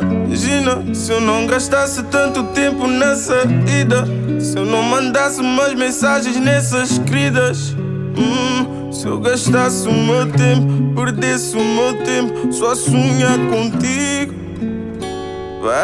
Imagina se eu não gastasse tanto tempo na saída. Se eu não mandasse mais mensagens nessas escritas. Hum, se eu gastasse o meu tempo, perdesse o meu tempo, só a sonhar contigo. Vai